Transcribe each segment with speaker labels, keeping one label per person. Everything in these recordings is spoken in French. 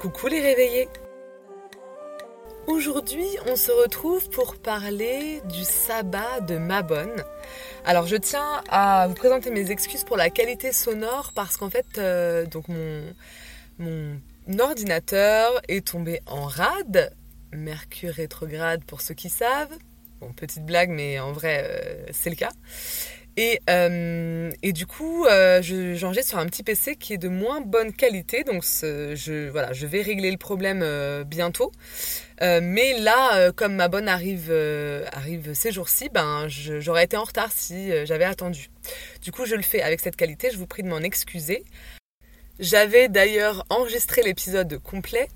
Speaker 1: Coucou les réveillés Aujourd'hui, on se retrouve pour parler du sabbat de Mabonne. Alors, je tiens à vous présenter mes excuses pour la qualité sonore parce qu'en fait, euh, donc mon, mon ordinateur est tombé en rade, Mercure rétrograde pour ceux qui savent. Bon, petite blague, mais en vrai, euh, c'est le cas. Et, euh, et du coup, euh, j'enregistre sur un petit PC qui est de moins bonne qualité. Donc, je, voilà, je vais régler le problème euh, bientôt. Mais là, comme ma bonne arrive, arrive ces jours-ci, ben, j'aurais été en retard si j'avais attendu. Du coup, je le fais avec cette qualité. Je vous prie de m'en excuser. J'avais d'ailleurs enregistré l'épisode complet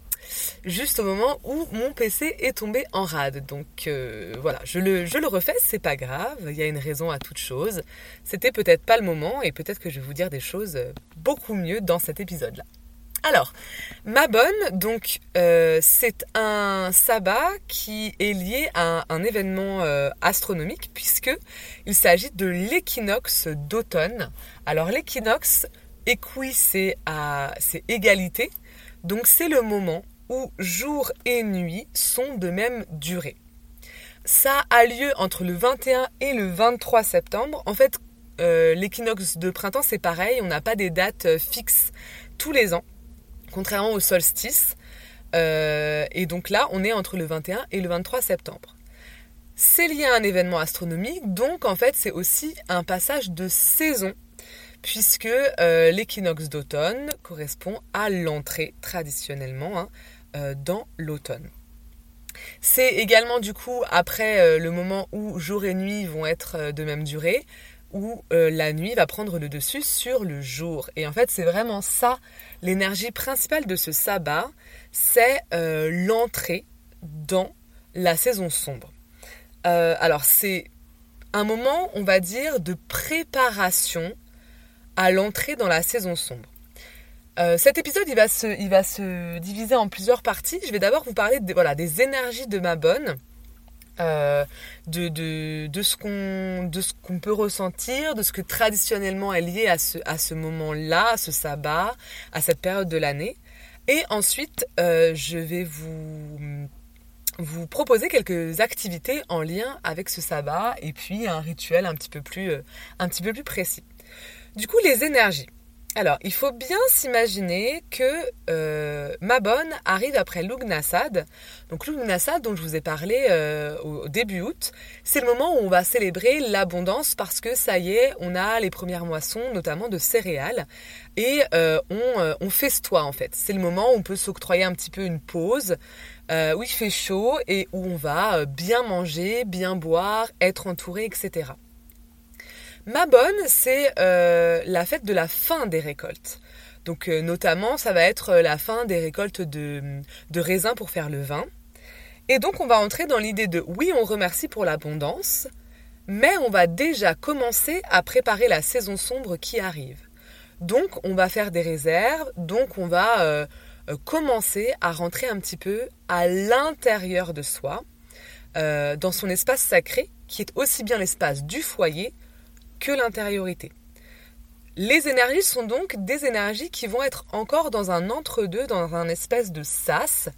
Speaker 1: juste au moment où mon PC est tombé en rade. Donc euh, voilà, je le, refais, c'est pas grave, il y a une raison à toute chose. C'était peut-être pas le moment et peut-être que je vais vous dire des choses beaucoup mieux dans cet épisode-là. Alors, ma bonne, donc euh, c'est un sabbat qui est lié à un, événement euh, astronomique puisque il s'agit de l'équinoxe d'automne. Alors l'équinoxe, équi c'est c'est égalité, donc c'est le moment où jour et nuit sont de même durée. Ça a lieu entre le 21 et le 23 septembre. En fait, euh, l'équinoxe de printemps, c'est pareil, on n'a pas des dates euh, fixes tous les ans, contrairement au solstice. Euh, et donc là, on est entre le 21 et le 23 septembre. C'est lié à un événement astronomique, donc en fait, c'est aussi un passage de saison, puisque l'équinoxe d'automne correspond à l'entrée traditionnellement hein, dans l'automne. C'est également du coup après euh, le moment où jour et nuit vont être euh, de même durée, où la nuit va prendre le dessus sur le jour. Et en fait, c'est vraiment ça, l'énergie principale de ce sabbat, c'est l'entrée dans la saison sombre. alors, c'est un moment, on va dire, de préparation à l'entrée dans la saison sombre. Euh, cet épisode, il va, se, il va se diviser en plusieurs parties. Je vais d'abord vous parler de, voilà, des énergies de ma bonne, euh, de, de, de, ce qu'on, peut ressentir, de ce que traditionnellement est lié à ce, à ce moment-là, à ce sabbat, à cette période de l'année. Et ensuite, euh, je vais vous, vous proposer quelques activités en lien avec ce sabbat et puis un rituel un petit peu plus, un petit peu plus précis. Du coup, les énergies. Alors, il faut bien s'imaginer que euh, Mabon arrive après Lugnasad. Donc Lugnasad, dont je vous ai parlé euh, au début août, c'est le moment où on va célébrer l'abondance parce que ça y est, on a les premières moissons, notamment de céréales, et euh, on, on festoie en fait. C'est le moment où on peut s'octroyer un petit peu une pause, où il fait chaud et où on va bien manger, bien boire, être entouré, etc. Ma bonne, c'est euh, la fête de la fin des récoltes. Donc euh, notamment, ça va être euh, la fin des récoltes de, de raisins pour faire le vin. Et donc on va entrer dans l'idée de oui, on remercie pour l'abondance, mais on va déjà commencer à préparer la saison sombre qui arrive. Donc on va faire des réserves, donc on va commencer à rentrer un petit peu à l'intérieur de soi, dans son espace sacré, qui est aussi bien l'espace du foyer que l'intériorité. Les énergies sont donc des énergies qui vont être encore dans un entre-deux, dans un espèce de sas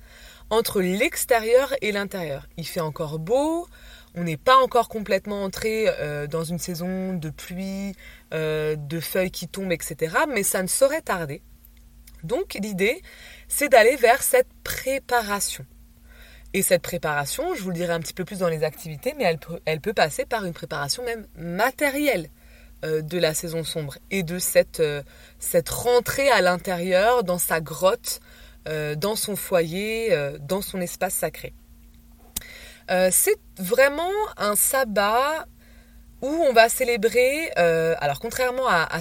Speaker 1: entre l'extérieur et l'intérieur. Il fait encore beau, on n'est pas encore complètement entré euh, dans une saison de pluie, euh, de feuilles qui tombent, etc. Mais ça ne saurait tarder. Donc l'idée, c'est d'aller vers cette préparation. Et cette préparation, je vous le dirai un petit peu plus dans les activités, mais elle peut, passer par une préparation même matérielle euh, de la saison sombre et de cette, euh, rentrée à l'intérieur, dans sa grotte, euh, dans son foyer, dans son espace sacré. C'est vraiment un sabbat où on va célébrer, alors contrairement à, à,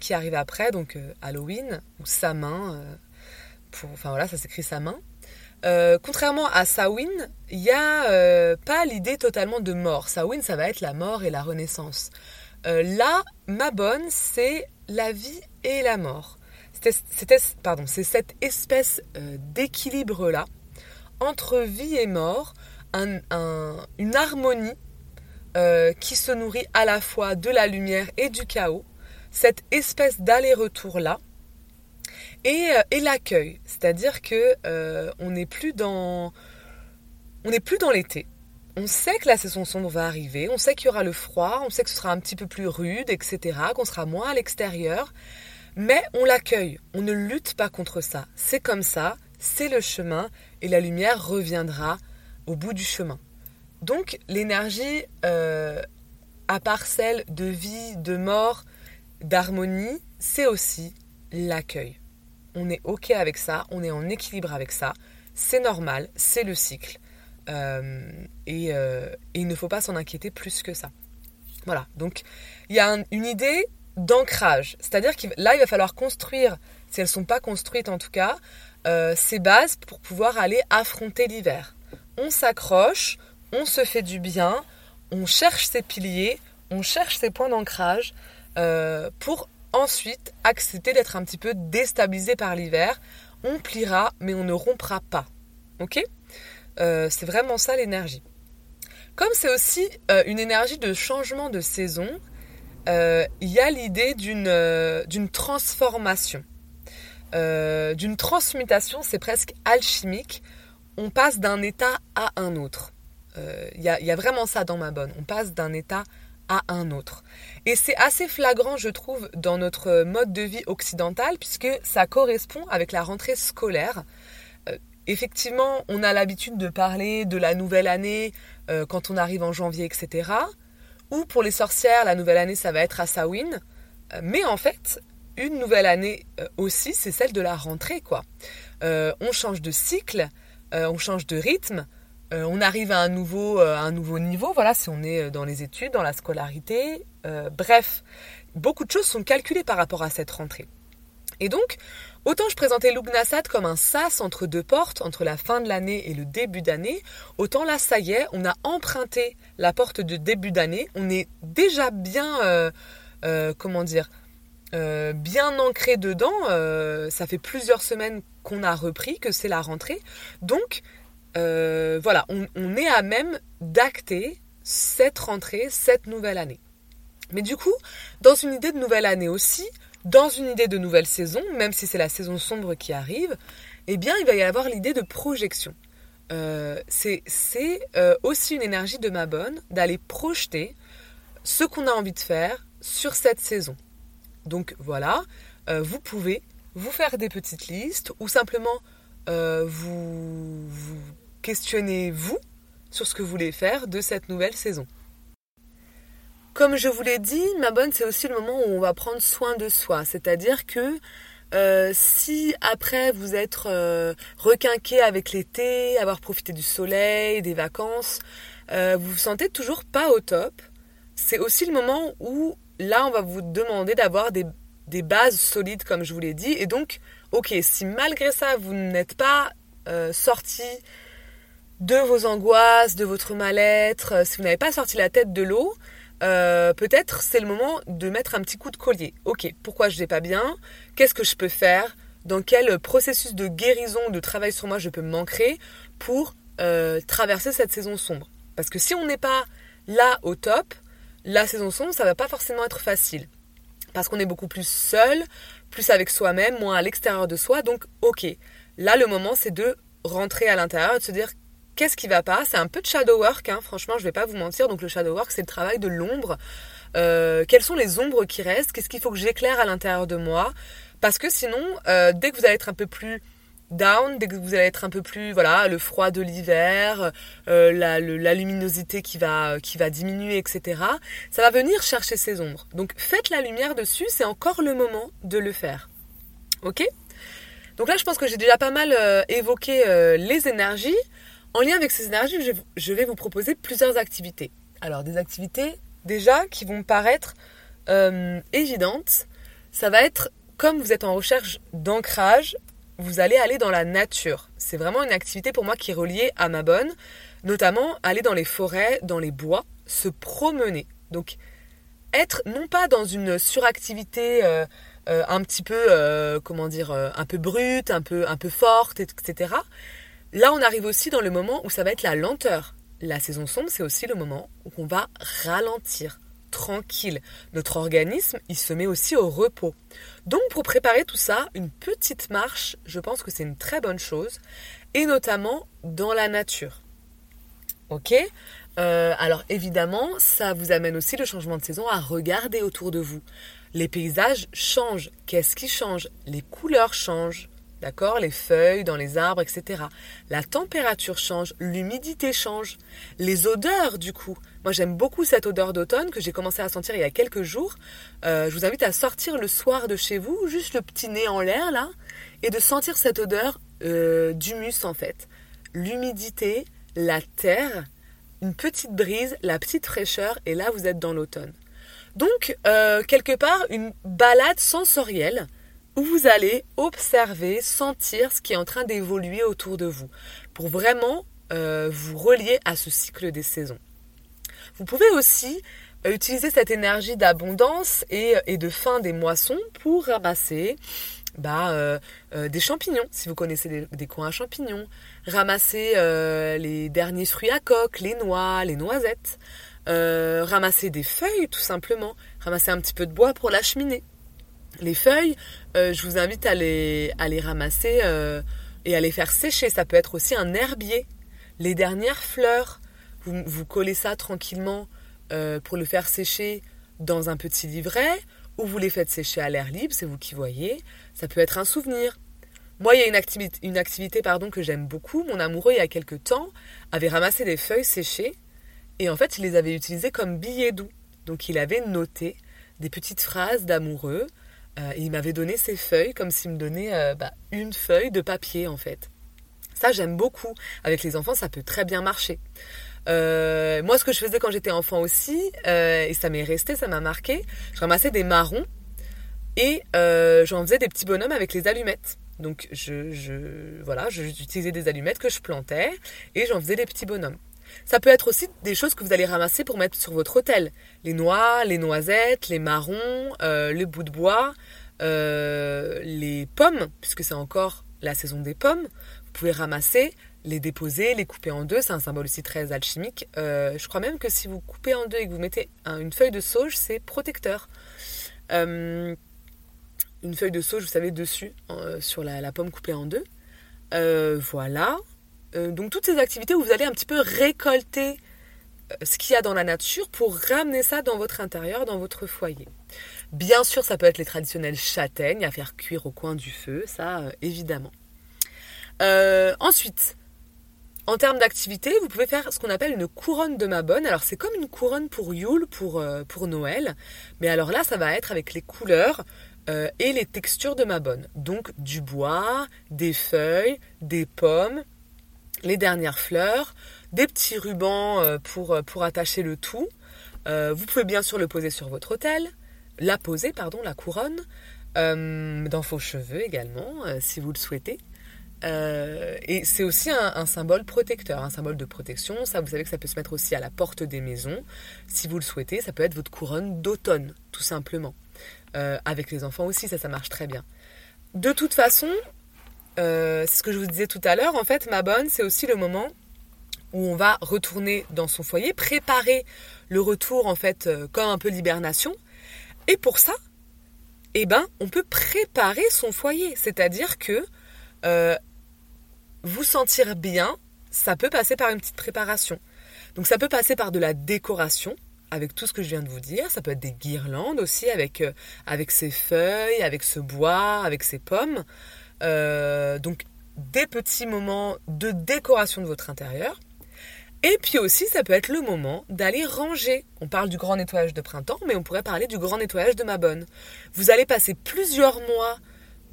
Speaker 1: qui arrive après, donc Halloween, ou Samin, pour, enfin voilà, ça s'écrit Samin, euh, contrairement à Samhain, il n'y a euh, pas l'idée totalement de mort. Samhain, ça va être la mort et la renaissance. Euh, là, ma bonne, c'est la vie et la mort. C'est cette espèce d'équilibre-là entre vie et mort, une harmonie qui se nourrit à la fois de la lumière et du chaos, cette espèce d'aller-retour-là. Et, euh, et l'accueil. C'est-à-dire que euh, on n'est plus dans l'été. On sait que la saison sombre va arriver, on sait qu'il y aura le froid, on sait que ce sera un petit peu plus rude, etc., qu'on sera moins à l'extérieur, mais on l'accueille, on ne lutte pas contre ça. C'est comme ça, c'est le chemin, et la lumière reviendra au bout du chemin. Donc l'énergie, euh, à part celle de vie, de mort, d'harmonie, c'est aussi l'accueil. On est OK avec ça, on est en équilibre avec ça, c'est normal, c'est le cycle. Euh, et, euh, et, il ne faut pas s'en inquiéter plus que ça. Voilà, donc il y a une idée d'ancrage, c'est-à-dire que là, il va falloir construire, si elles ne sont pas construites en tout cas, euh, ces bases pour pouvoir aller affronter l'hiver. On s'accroche, on se fait du bien, on cherche ses piliers, on cherche ses points d'ancrage pour ensuite accepter d'être un petit peu déstabilisé par l'hiver. On pliera, mais on ne rompra pas. Ok? Euh, C'est vraiment ça l'énergie. Comme c'est aussi euh, une énergie de changement de saison, il y a l'idée d'une transformation, d'une transmutation, c'est presque alchimique. On passe d'un état à un autre. Il y, y, a vraiment ça dans ma bonne. On passe d'un état à un autre. Et c'est assez flagrant, je trouve, dans notre mode de vie occidental, puisque ça correspond avec la rentrée scolaire. Euh, effectivement, on a l'habitude de parler de la nouvelle année euh, quand on arrive en janvier, etc. Ou pour les sorcières, la nouvelle année, ça va être à Samhain. Euh, mais en fait, une nouvelle année aussi, c'est celle de la rentrée, quoi. on change de cycle, on change de rythme, euh, on arrive à un nouveau, euh, un nouveau niveau, voilà, si on est euh, dans les études, dans la scolarité. bref, beaucoup de choses sont calculées par rapport à cette rentrée. Et donc, autant je présentais Lugnasad comme un sas entre deux portes, entre la fin de l'année et le début d'année, autant là, ça y est, on a emprunté la porte de début d'année, on est déjà bien, comment dire, bien ancré dedans, ça fait plusieurs semaines qu'on a repris, que c'est la rentrée. Donc, euh, voilà, on, est à même d'acter cette rentrée, cette nouvelle année. Mais du coup, dans une idée de nouvelle année aussi, dans une idée de nouvelle saison, même si c'est la saison sombre qui arrive, eh bien, il va y avoir l'idée de projection. Euh, c'est euh, aussi une énergie de ma bonne d'aller projeter ce qu'on a envie de faire sur cette saison. Donc voilà, vous pouvez vous faire des petites listes ou simplement vous, vous questionnez-vous sur ce que vous voulez faire de cette nouvelle saison. Comme je vous l'ai dit, ma bonne, c'est aussi le moment où on va prendre soin de soi. C'est-à-dire que euh, si après vous êtes euh, requinqué avec l'été, avoir profité du soleil, des vacances, euh, vous vous sentez toujours pas au top, c'est aussi le moment où là on va vous demander d'avoir des, des, bases solides comme je vous l'ai dit. Et donc, ok, si malgré ça vous n'êtes pas sorti de vos angoisses, de votre mal-être, euh, si vous n'avez pas sorti la tête de l'eau, euh, peut-être c'est le moment de mettre un petit coup de collier. Ok, pourquoi je vais pas bien? Qu'est-ce que je peux faire? Dans quel processus de guérison, de travail sur moi je peux m'ancrer pour euh, traverser cette saison sombre? Parce que si on n'est pas là au top, la saison sombre, ça va pas forcément être facile. Parce qu'on est beaucoup plus seul, plus avec soi-même, moins à l'extérieur de soi. Donc, ok, là le moment c'est de rentrer à l'intérieur et de se dire qu'est-ce qui va pas? C'est un peu de shadow work, hein, franchement, je vais pas vous mentir. Donc le shadow work, c'est le travail de l'ombre. Euh, quelles sont les ombres qui restent? Qu'est-ce qu'il faut que j'éclaire à l'intérieur de moi? Parce que sinon, euh, dès que vous allez être un peu plus down, dès que vous allez être un peu plus, voilà, le froid de l'hiver, euh, la, la, luminosité qui va, qui va diminuer, etc., ça va venir chercher ces ombres. Donc faites la lumière dessus, c'est encore le moment de le faire. Ok? Donc là, je pense que j'ai déjà pas mal évoqué les énergies. En lien avec ces énergies, je vais vous proposer plusieurs activités. Alors, des activités déjà qui vont paraître euh, évidentes. Ça va être, comme vous êtes en recherche d'ancrage, vous allez aller dans la nature. C'est vraiment une activité pour moi qui est reliée à ma bonne, notamment aller dans les forêts, dans les bois, se promener. Donc, être non pas dans une suractivité euh, euh, un petit peu, comment dire, un peu brute, un peu, un peu forte, etc. Là, on arrive aussi dans le moment où ça va être la lenteur. La saison sombre, c'est aussi le moment où on va ralentir. tranquille. Notre organisme, il se met aussi au repos. Donc pour préparer tout ça, une petite marche, je pense que c'est une très bonne chose, et notamment dans la nature. Ok? Euh, Alors évidemment, ça vous amène aussi le changement de saison à regarder autour de vous. Les paysages changent. Qu'est-ce qui change? Les couleurs changent. D'accord? Les feuilles dans les arbres, etc. La température change, l'humidité change, les odeurs du coup. Moi j'aime beaucoup cette odeur d'automne que j'ai commencé à sentir il y a quelques jours. Euh, je vous invite à sortir le soir de chez vous, juste le petit nez en l'air là, et de sentir cette odeur euh, d'humus en fait. L'humidité, la terre, une petite brise, la petite fraîcheur, et là vous êtes dans l'automne. Donc, euh, quelque part, une balade sensorielle vous allez observer, sentir ce qui est en train d'évoluer autour de vous, pour vraiment euh, vous relier à ce cycle des saisons. Vous pouvez aussi euh, utiliser cette énergie d'abondance et, de fin des moissons pour ramasser bah, des champignons, si vous connaissez des, coins à champignons, ramasser les derniers fruits à coque, les noix, les noisettes, euh, ramasser des feuilles tout simplement, ramasser un petit peu de bois pour la cheminée. Les feuilles, euh, je vous invite à les, à les ramasser euh, et à les faire sécher. Ça peut être aussi un herbier. Les dernières fleurs, vous, vous collez ça tranquillement pour le faire sécher dans un petit livret ou vous les faites sécher à l'air libre, c'est vous qui voyez. Ça peut être un souvenir. Moi, il y a une activité, une activité pardon, que j'aime beaucoup. Mon amoureux, il y a quelques temps, avait ramassé des feuilles séchées et en fait, il les avait utilisés comme billets doux. Donc il avait noté des petites phrases d'amoureux. Euh, il m'avait donné ses feuilles comme s'il me donnait euh, bah, une feuille de papier en fait. Ça j'aime beaucoup. Avec les enfants, ça peut très bien marcher. Euh, moi, ce que je faisais quand j'étais enfant aussi, et ça m'est resté, ça m'a marqué, je ramassais des marrons et j'en faisais des petits bonhommes avec les allumettes. Donc, je, je voilà, j'utilisais des allumettes que je plantais et j'en faisais des petits bonhommes. Ça peut être aussi des choses que vous allez ramasser pour mettre sur votre hôtel. Les noix, les noisettes, les marrons, euh, les bouts de bois, euh, les pommes, puisque c'est encore la saison des pommes. Vous pouvez ramasser, les déposer, les couper en deux. C'est un symbole aussi très alchimique. Euh, je crois même que si vous coupez en deux et que vous mettez une feuille de sauge, c'est protecteur. une feuille de sauge, vous savez, dessus, sur la, la, pomme coupée en deux. voilà. Euh, donc toutes ces activités où vous allez un petit peu récolter euh, ce qu'il y a dans la nature pour ramener ça dans votre intérieur, dans votre foyer. Bien sûr, ça peut être les traditionnelles châtaignes à faire cuire au coin du feu, ça euh, évidemment. ensuite, en termes d'activité, vous pouvez faire ce qu'on appelle une couronne de Mabonne. Alors c'est comme une couronne pour Yule, pour, Noël, mais alors là, ça va être avec les couleurs et les textures de Mabonne. Donc du bois, des feuilles, des pommes, les dernières fleurs, des petits rubans euh, pour, euh, pour attacher le tout. Euh, vous pouvez bien sûr le poser sur votre hôtel, la poser, pardon, la couronne, dans vos cheveux également, si vous le souhaitez. et c'est aussi un, symbole protecteur, un symbole de protection. Ça, vous savez que ça peut se mettre aussi à la porte des maisons. Si vous le souhaitez, ça peut être votre couronne d'automne, tout simplement. avec les enfants aussi, ça, ça marche très bien. De toute façon, euh, c'est ce que je vous disais tout à l'heure, en fait, ma bonne, c'est aussi le moment où on va retourner dans son foyer, préparer le retour, en fait, euh, comme un peu l'hibernation. Et pour ça, eh ben, on peut préparer son foyer. C'est-à-dire que euh, vous sentir bien, ça peut passer par une petite préparation. Donc ça peut passer par de la décoration, avec tout ce que je viens de vous dire. Ça peut être des guirlandes aussi, avec, avec ses feuilles, avec ce bois, avec ses pommes. Euh, donc des petits moments de décoration de votre intérieur. Et puis aussi, ça peut être le moment d'aller ranger. On parle du grand nettoyage de printemps, mais on pourrait parler du grand nettoyage de ma bonne. Vous allez passer plusieurs mois,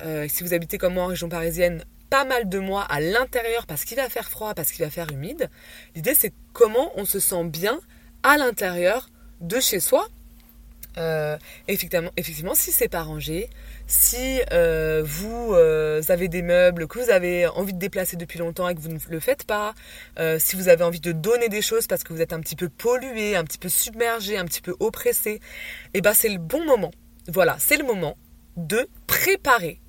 Speaker 1: euh, si vous habitez comme moi en région parisienne, pas mal de mois à l'intérieur parce qu'il va faire froid, parce qu'il va faire humide. L'idée, c'est comment on se sent bien à l'intérieur de chez soi. Euh, effectivement, effectivement, si c'est pas rangé, si euh, vous euh, avez des meubles que vous avez envie de déplacer depuis longtemps et que vous ne le faites pas, si vous avez envie de donner des choses parce que vous êtes un petit peu pollué, un petit peu submergé, un petit peu oppressé, eh ben c'est le bon moment. Voilà, c'est le moment de préparer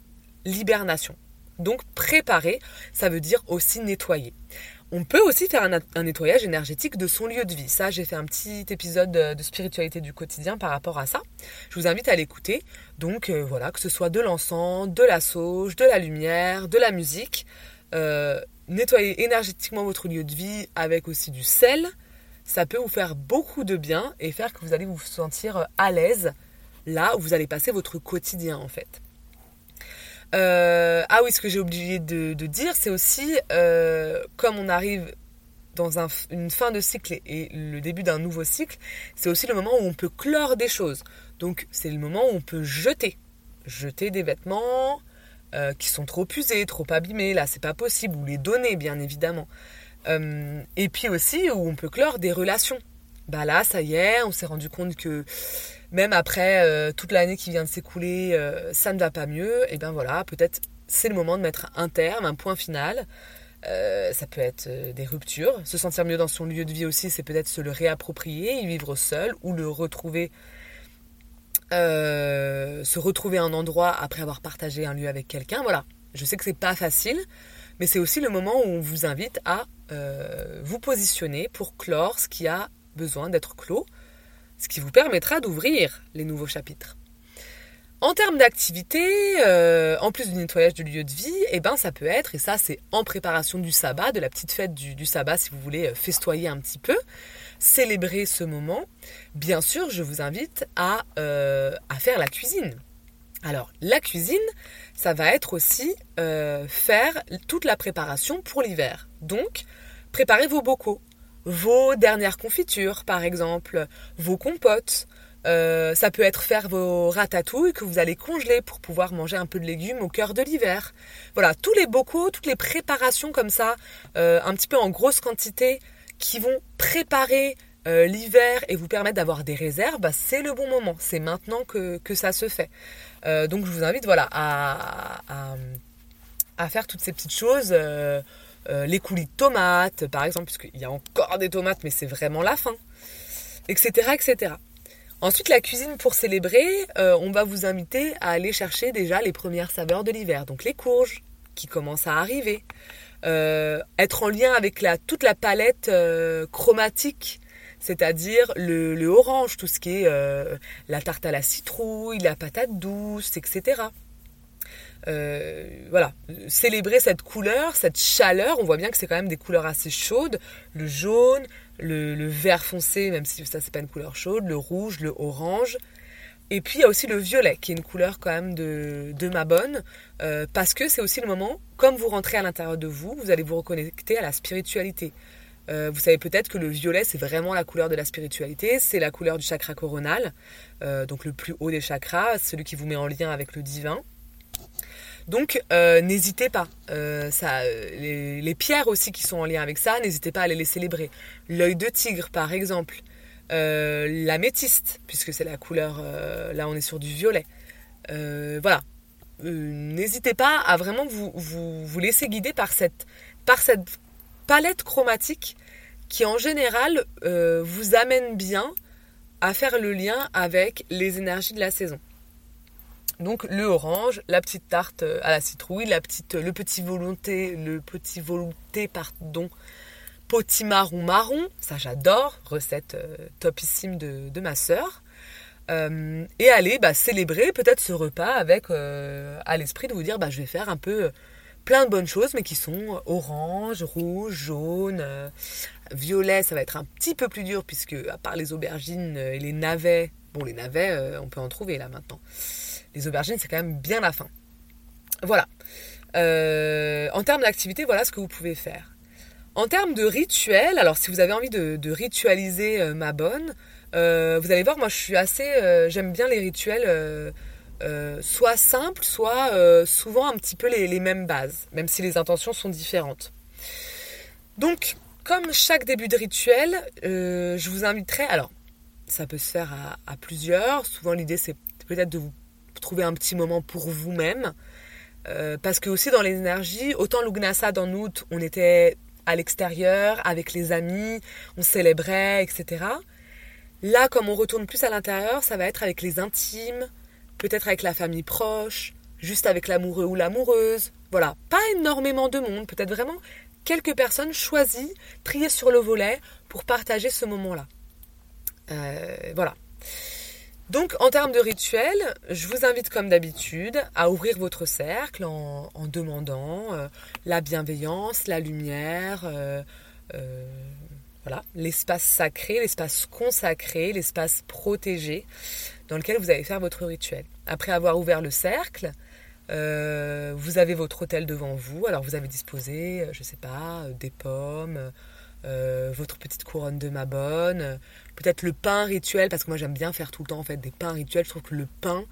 Speaker 1: l'hibernation. Donc préparer, ça veut dire aussi nettoyer. On peut aussi faire un, nettoyage énergétique de son lieu de vie. Ça, j'ai fait un petit épisode de, spiritualité du quotidien par rapport à ça. Je vous invite à l'écouter. Donc euh, voilà, que ce soit de l'encens, de la sauge, de la lumière, de la musique. Euh, nettoyer énergétiquement votre lieu de vie avec aussi du sel, ça peut vous faire beaucoup de bien et faire que vous allez vous sentir à l'aise là où vous allez passer votre quotidien en fait. Euh, ah oui, ce que j'ai oublié de, dire, c'est aussi euh, comme on arrive dans une fin de cycle et le début d'un nouveau cycle, c'est aussi le moment où on peut clore des choses. Donc c'est le moment où on peut jeter. Jeter des vêtements euh, qui sont trop usés, trop abîmés, là c'est pas possible, ou les donner bien évidemment. et puis aussi où on peut clore des relations. Bah là, ça y est, on s'est rendu compte que même après euh, toute l'année qui vient de s'écouler, euh, ça ne va pas mieux, et bien voilà, peut-être c'est le moment de mettre un terme, un point final. Euh, ça peut être des ruptures. Se sentir mieux dans son lieu de vie aussi, c'est peut-être se le réapproprier, y vivre seul ou le retrouver. se retrouver un endroit après avoir partagé un lieu avec quelqu'un. Voilà. Je sais que c'est pas facile, mais c'est aussi le moment où on vous invite à vous positionner pour clore ce qui a besoin d'être clos ce qui vous permettra d'ouvrir les nouveaux chapitres. En termes d'activité, euh, en plus du nettoyage du lieu de vie, eh ben ça peut être, et ça c'est en préparation du sabbat, de la petite fête du, sabbat si vous voulez euh, festoyer un petit peu, célébrer ce moment, bien sûr je vous invite à, euh, à faire la cuisine. Alors la cuisine, ça va être aussi faire toute la préparation pour l'hiver. Donc préparez vos bocaux, vos dernières confitures, par exemple, vos compotes. Euh, ça peut être faire vos ratatouilles que vous allez congeler pour pouvoir manger un peu de légumes au cœur de l'hiver. Voilà, tous les bocaux, toutes les préparations comme ça, euh, un petit peu en grosse quantité, qui vont préparer euh, l'hiver et vous permettre d'avoir des réserves, bah, c'est le bon moment. C'est maintenant que, ça se fait. donc je vous invite voilà, à, à, faire toutes ces petites choses. Euh, les coulis de tomates, par exemple, puisqu'il y a encore des tomates, mais c'est vraiment la fin, etc., etc. Ensuite, la cuisine pour célébrer, euh, on va vous inviter à aller chercher déjà les premières saveurs de l'hiver, donc les courges qui commencent à arriver, euh, être en lien avec la, toute la palette chromatique, c'est-à-dire le, le, orange, tout ce qui est la tarte à la citrouille, la patate douce, etc. Euh, voilà, célébrer cette couleur, cette chaleur. On voit bien que c'est quand même des couleurs assez chaudes. Le jaune, le, vert foncé, même si ça c'est pas une couleur chaude, le rouge, le orange. Et puis il y a aussi le violet, qui est une couleur quand même de, ma bonne, euh, parce que c'est aussi le moment, comme vous rentrez à l'intérieur de vous, vous allez vous reconnecter à la spiritualité. Euh, vous savez peut-être que le violet, c'est vraiment la couleur de la spiritualité, c'est la couleur du chakra coronal, donc le plus haut des chakras, celui qui vous met en lien avec le divin. Donc euh, n'hésitez pas. Euh, ça, les, pierres aussi qui sont en lien avec ça, n'hésitez pas à les les célébrer. L'œil de tigre par exemple. Euh, la métiste, puisque c'est la couleur, là on est sur du violet. voilà. n'hésitez pas à vraiment vous, vous, vous, laisser guider par cette, par cette palette chromatique qui en général vous amène bien à faire le lien avec les énergies de la saison. Donc le orange, la petite tarte euh, à la citrouille, la petite, le petit volonté, le petit volonté, pardon, potimarron marron, ça j'adore, recette euh, topissime de, ma sœur. Euh, et aller bah, célébrer peut-être ce repas avec à l'esprit de vous dire bah, je vais faire un peu plein de bonnes choses mais qui sont orange, rouge, jaune, violet, ça va être un petit peu plus dur puisque à part les aubergines et les navets, bon les navets on peut en trouver là maintenant les aubergines, c'est quand même bien la fin. Voilà. Euh, en termes d'activité, voilà ce que vous pouvez faire. En termes de rituel, alors si vous avez envie de, ritualiser euh, ma bonne, euh, vous allez voir, moi je suis assez, j'aime bien les rituels soit simples, soit souvent un petit peu les, mêmes bases, même si les intentions sont différentes. Donc, comme chaque début de rituel, je vous inviterai, alors ça peut se faire à plusieurs, souvent l'idée c'est peut-être de vous trouver un petit moment pour vous-même. Euh, parce que aussi dans l'énergie, autant l'Ugnasa en août, on était à l'extérieur, avec les amis, on célébrait, etc. Là, comme on retourne plus à l'intérieur, ça va être avec les intimes, peut-être avec la famille proche, juste avec l'amoureux ou l'amoureuse. Voilà, pas énormément de monde, peut-être vraiment quelques personnes choisies, triées sur le volet pour partager ce moment-là. Euh, voilà. Donc en termes de rituel, je vous invite comme d'habitude à ouvrir votre cercle en, demandant euh, la bienveillance, la lumière, euh, voilà, l'espace sacré, l'espace consacré, l'espace protégé dans lequel vous allez faire votre rituel. Après avoir ouvert le cercle, euh, vous avez votre hôtel devant vous. Alors vous avez disposé, euh, je ne sais pas, euh, des pommes, votre petite couronne de mabonne, peut-être le pain rituel, parce que moi j'aime bien faire tout le temps en fait des pains rituels. Je trouve que le pain,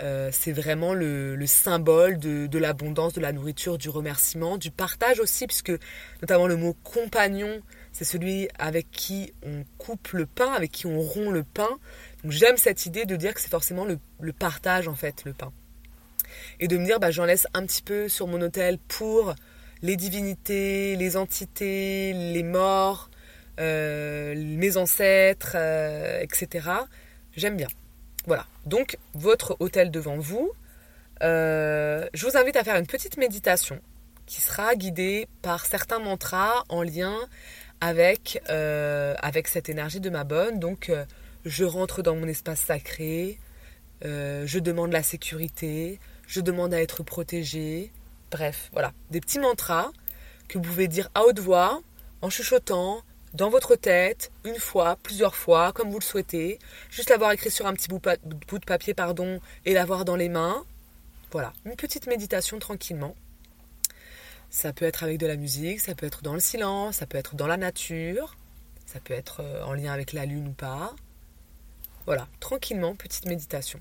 Speaker 1: c'est vraiment le, symbole de, l'abondance, de la nourriture, du remerciement, du partage aussi, puisque notamment le mot compagnon, c'est celui avec qui on coupe le pain, avec qui on rompt le pain. Donc j'aime cette idée de dire que c'est forcément le, le partage en fait, le pain et de me dire bah, j'en laisse un petit peu sur mon hôtel pour les divinités, les entités, les morts, euh, mes ancêtres, euh, etc. J'aime bien. Voilà. Donc votre hôtel devant vous. Euh, je vous invite à faire une petite méditation qui sera guidée par certains mantras en lien avec, avec cette énergie de ma bonne. Donc je rentre dans mon espace sacré, je demande la sécurité, je demande à être protégé. Bref, voilà, des petits mantras que vous pouvez dire à haute voix, en chuchotant, dans votre tête, une fois, plusieurs fois, comme vous le souhaitez. Juste l'avoir écrit sur un petit bout, de papier, pardon, et l'avoir dans les mains. Voilà, une petite méditation tranquillement. Ça peut être avec de la musique, ça peut être dans le silence, ça peut être dans la nature, ça peut être euh, en lien avec la lune ou pas. Voilà, tranquillement, petite méditation.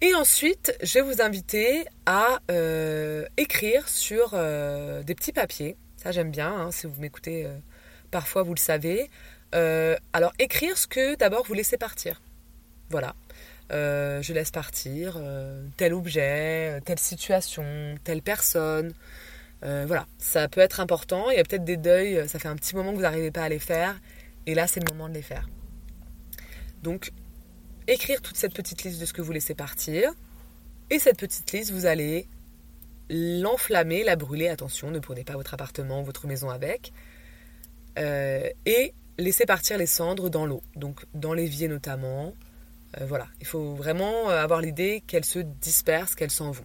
Speaker 1: Et ensuite, je vais vous inviter à euh, écrire sur euh, des petits papiers. Ça, j'aime bien. Hein, si vous m'écoutez, euh, parfois, vous le savez. alors, écrire ce que d'abord vous laissez partir. Voilà. je laisse partir tel objet, telle situation, telle personne. voilà, ça peut être important. Il y a peut-être des deuils, ça fait un petit moment que vous n'arrivez pas à les faire. Et là, c'est le moment de les faire. Donc, écrire toute cette petite liste de ce que vous laissez partir. Et cette petite liste, vous allez l'enflammer, la brûler. Attention, ne prenez pas votre appartement votre maison avec. Euh, et laisser partir les cendres dans l'eau, donc dans l'évier notamment. Euh, voilà, il faut vraiment avoir l'idée qu'elles se dispersent, qu'elles s'en vont.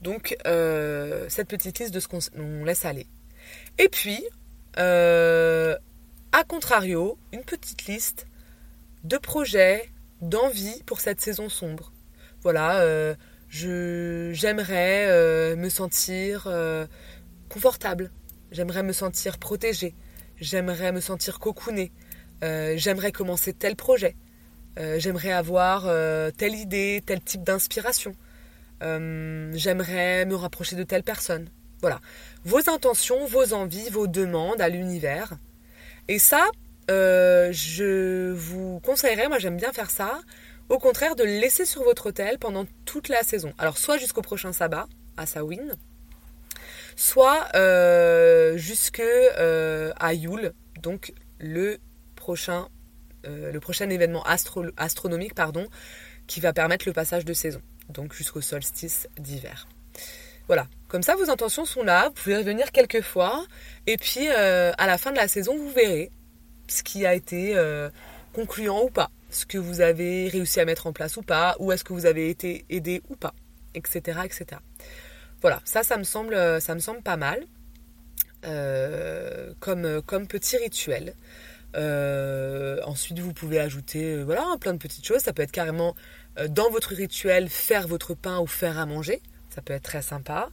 Speaker 1: Donc, euh, cette petite liste de ce qu'on laisse aller. Et puis, à contrario, une petite liste de projets, d'envie pour cette saison sombre. Voilà, euh, j'aimerais euh, me sentir euh, confortable, j'aimerais me sentir protégée, j'aimerais me sentir cocoonée, j'aimerais commencer tel projet, j'aimerais avoir telle idée, tel type d'inspiration, j'aimerais me rapprocher de telle personne. Voilà, vos intentions, vos envies, vos demandes à l'univers. Et ça, euh, je vous conseillerais, moi j'aime bien faire ça, au contraire de le laisser sur votre hôtel pendant toute la saison. Alors soit jusqu'au prochain sabbat à Sawin, soit euh, jusque euh, Yule, donc le prochain, le prochain événement astronomique pardon, qui va permettre le passage de saison, donc jusqu'au solstice d'hiver. Voilà, comme ça vos intentions sont là, vous pouvez revenir quelques fois, et puis à la fin de la saison vous verrez ce qui a été euh, concluant ou pas, ce que vous avez réussi à mettre en place ou pas, ou est-ce que vous avez été aidé ou pas, etc. etc. Voilà, ça, ça me semble, ça me semble pas mal euh, comme, petit rituel. Euh, ensuite, vous pouvez ajouter voilà, plein de petites choses. Ça peut être carrément dans votre rituel faire votre pain ou faire à manger. Ça peut être très sympa.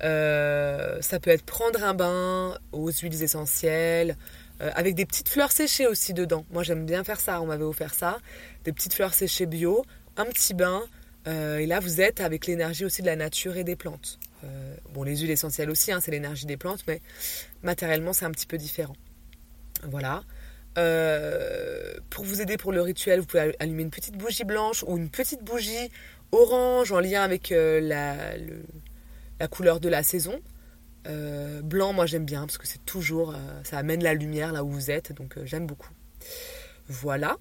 Speaker 1: ça peut être prendre un bain aux huiles essentielles, euh, avec des petites fleurs séchées aussi dedans. Moi j'aime bien faire ça, on m'avait offert ça. Des petites fleurs séchées bio, un petit bain. Euh, et là vous êtes avec l'énergie aussi de la nature et des plantes. Euh, bon les huiles essentielles aussi, hein, c'est l'énergie des plantes, mais matériellement c'est un petit peu différent. Voilà. pour vous aider pour le rituel, vous pouvez allumer une petite bougie blanche ou une petite bougie orange en lien avec la, la couleur de la saison. Euh, blanc, moi j'aime bien parce que c'est toujours, euh, ça amène la lumière là où vous êtes, donc euh, j'aime beaucoup. Voilà.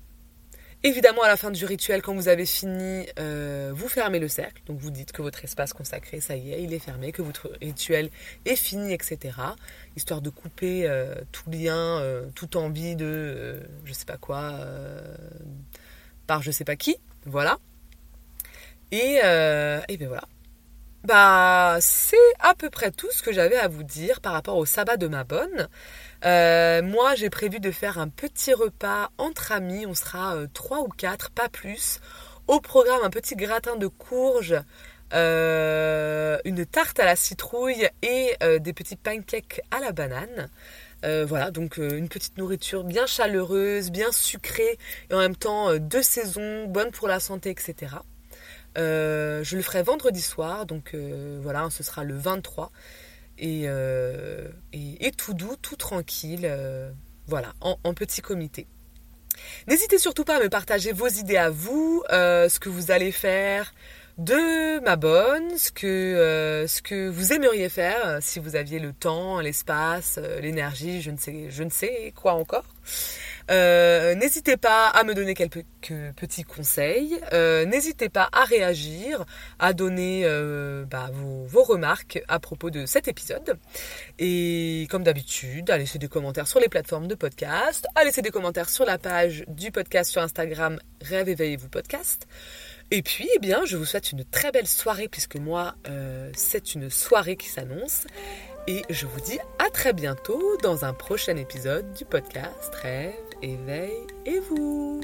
Speaker 1: Évidemment, à la fin du rituel, quand vous avez fini, vous fermez le cercle. Donc vous dites que votre espace consacré, ça y est, il est fermé, que votre rituel est fini, etc. Histoire de couper tout lien, toute envie de, je sais pas quoi, par je sais pas qui. Voilà. Et, et ben voilà. Bah, c'est à peu près tout ce que j'avais à vous dire par rapport au sabbat de ma bonne. Euh, moi, j'ai prévu de faire un petit repas entre amis. On sera euh, trois ou quatre, pas plus. Au programme, un petit gratin de courge, euh, une tarte à la citrouille et des petits pancakes à la banane. voilà, donc une petite nourriture bien chaleureuse, bien sucrée et en même temps de saison, bonne pour la santé, etc. je le ferai vendredi soir, donc voilà, ce sera le 23. Euh, et, tout doux, tout tranquille, euh, voilà, en, petit comité. N'hésitez surtout pas à me partager vos idées à vous, euh, ce que vous allez faire de ma bonne, ce que, ce que vous aimeriez faire si vous aviez le temps, l'espace, l'énergie, je ne sais, je ne sais quoi encore. Euh, n'hésitez pas à me donner quelques petits conseils. Euh, n'hésitez pas à réagir, à donner euh, bah, vos, remarques à propos de cet épisode. Et comme d'habitude, à laisser des commentaires sur les plateformes de podcast, à laisser des commentaires sur la page du podcast sur Instagram Rêve éveillez-vous podcast. Et puis, eh bien, je vous souhaite une très belle soirée puisque moi, c'est une soirée qui s'annonce. Et je vous dis à très bientôt dans un prochain épisode du podcast Rêve, éveil et vous.